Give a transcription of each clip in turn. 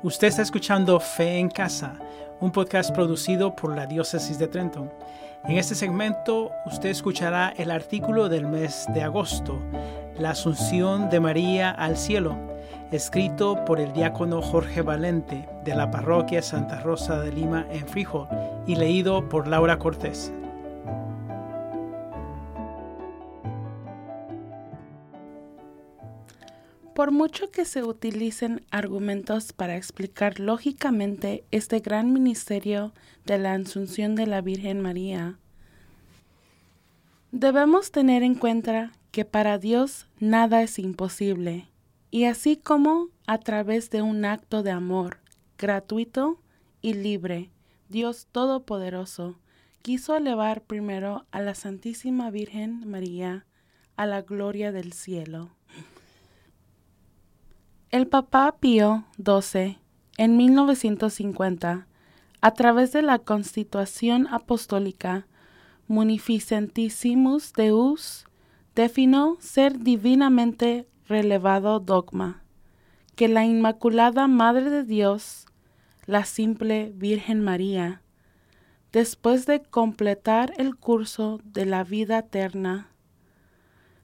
Usted está escuchando Fe en Casa, un podcast producido por la Diócesis de Trenton. En este segmento usted escuchará el artículo del mes de agosto, La Asunción de María al Cielo, escrito por el diácono Jorge Valente de la parroquia Santa Rosa de Lima en Frijol y leído por Laura Cortés. Por mucho que se utilicen argumentos para explicar lógicamente este gran ministerio de la Asunción de la Virgen María, debemos tener en cuenta que para Dios nada es imposible, y así como a través de un acto de amor gratuito y libre, Dios Todopoderoso quiso elevar primero a la Santísima Virgen María a la gloria del cielo. El Papa Pío XII, en 1950, a través de la Constitución Apostólica Munificentissimus Deus, definió ser divinamente relevado dogma, que la Inmaculada Madre de Dios, la simple Virgen María, después de completar el curso de la vida eterna,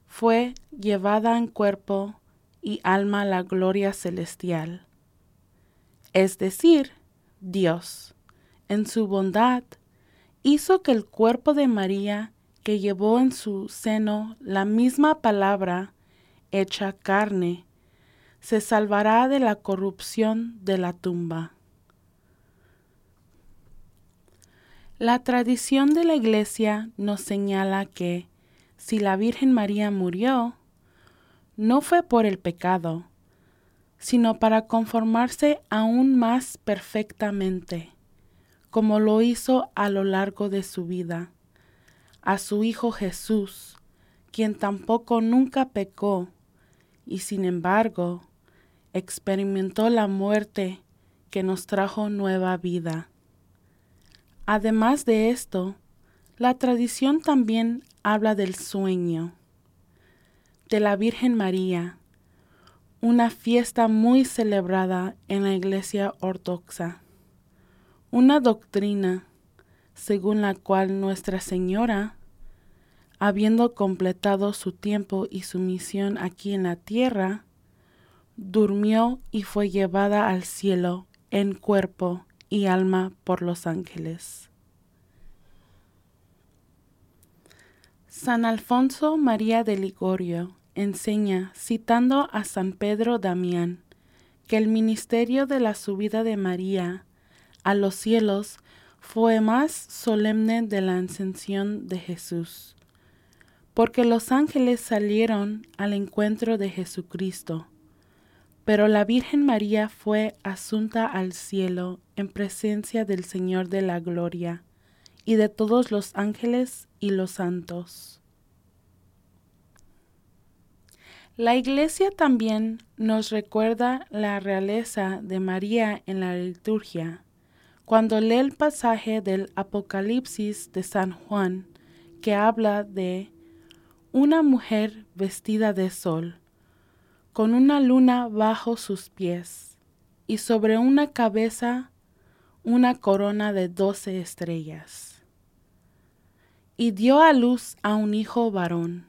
fue llevada en cuerpo y alma la gloria celestial. Es decir, Dios, en su bondad, hizo que el cuerpo de María, que llevó en su seno la misma palabra hecha carne, se salvará de la corrupción de la tumba. La tradición de la Iglesia nos señala que, si la Virgen María murió, no fue por el pecado, sino para conformarse aún más perfectamente, como lo hizo a lo largo de su vida, a su Hijo Jesús, quien tampoco nunca pecó, y sin embargo experimentó la muerte que nos trajo nueva vida. Además de esto, la tradición también habla del sueño de la Virgen María, una fiesta muy celebrada en la Iglesia Ortodoxa, una doctrina según la cual Nuestra Señora, habiendo completado su tiempo y su misión aquí en la tierra, durmió y fue llevada al cielo en cuerpo y alma por los ángeles. San Alfonso María de Ligorio enseña, citando a San Pedro Damián, que el ministerio de la subida de María a los cielos fue más solemne de la ascensión de Jesús, porque los ángeles salieron al encuentro de Jesucristo, pero la Virgen María fue asunta al cielo en presencia del Señor de la Gloria y de todos los ángeles y los santos. La Iglesia también nos recuerda la realeza de María en la liturgia cuando lee el pasaje del Apocalipsis de San Juan que habla de una mujer vestida de sol, con una luna bajo sus pies y sobre una cabeza una corona de doce estrellas y dio a luz a un hijo varón,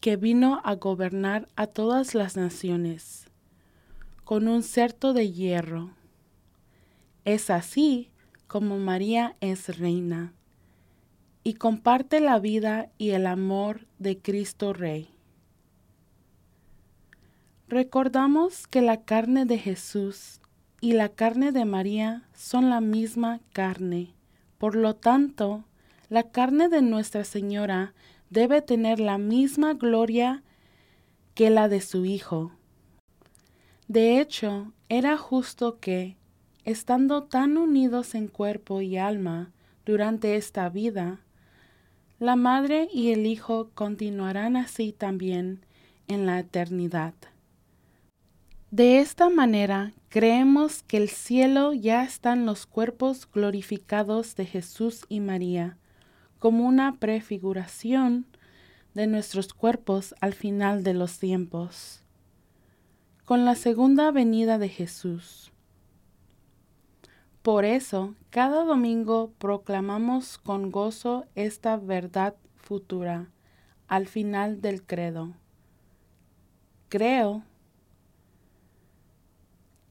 que vino a gobernar a todas las naciones, con un certo de hierro. Es así como María es reina, y comparte la vida y el amor de Cristo Rey. Recordamos que la carne de Jesús y la carne de María son la misma carne, por lo tanto, la carne de Nuestra Señora debe tener la misma gloria que la de su Hijo. De hecho, era justo que, estando tan unidos en cuerpo y alma durante esta vida, la Madre y el Hijo continuarán así también en la eternidad. De esta manera, creemos que el cielo ya están los cuerpos glorificados de Jesús y María, como una prefiguración de nuestros cuerpos al final de los tiempos. Con la segunda venida de Jesús, Por eso, cada domingo proclamamos con gozo esta verdad futura al final del credo. Creo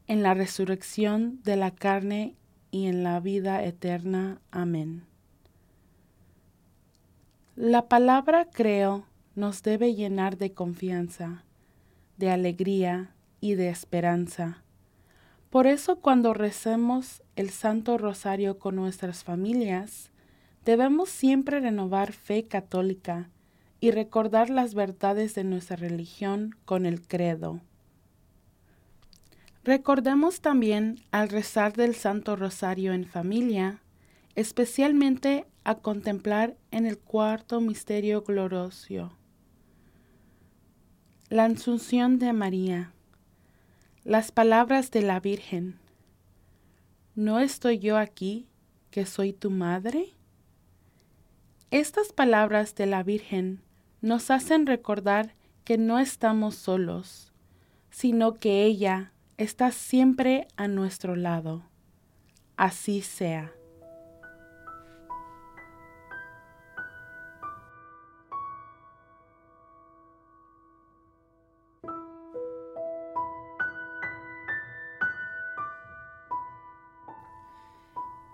en la resurrección de la carne y en la vida eterna. Amén. La palabra creo nos debe llenar de confianza, de alegría y de esperanza. Por eso cuando recemos el Santo Rosario con nuestras familias, debemos siempre renovar fe católica y recordar las verdades de nuestra religión con el credo. Recordemos también al rezar del Santo Rosario en familia, especialmente a contemplar en el cuarto misterio glorioso. La Asunción de María. Las palabras de la Virgen. ¿No estoy yo aquí, que soy tu madre? Estas palabras de la Virgen nos hacen recordar que no estamos solos, sino que ella está siempre a nuestro lado. Así sea.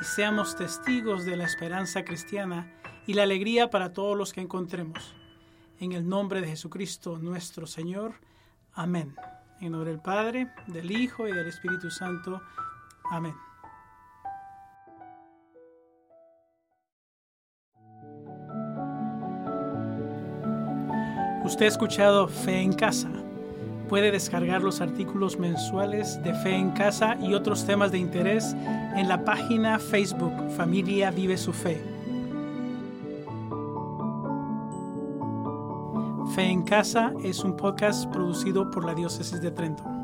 y seamos testigos de la esperanza cristiana y la alegría para todos los que encontremos. En el nombre de Jesucristo nuestro Señor. Amén. En nombre del Padre, del Hijo y del Espíritu Santo. Amén. Usted ha escuchado Fe en Casa. Puede descargar los artículos mensuales de Fe en Casa y otros temas de interés en la página Facebook Familia Vive su Fe. Fe en Casa es un podcast producido por la Diócesis de Trento.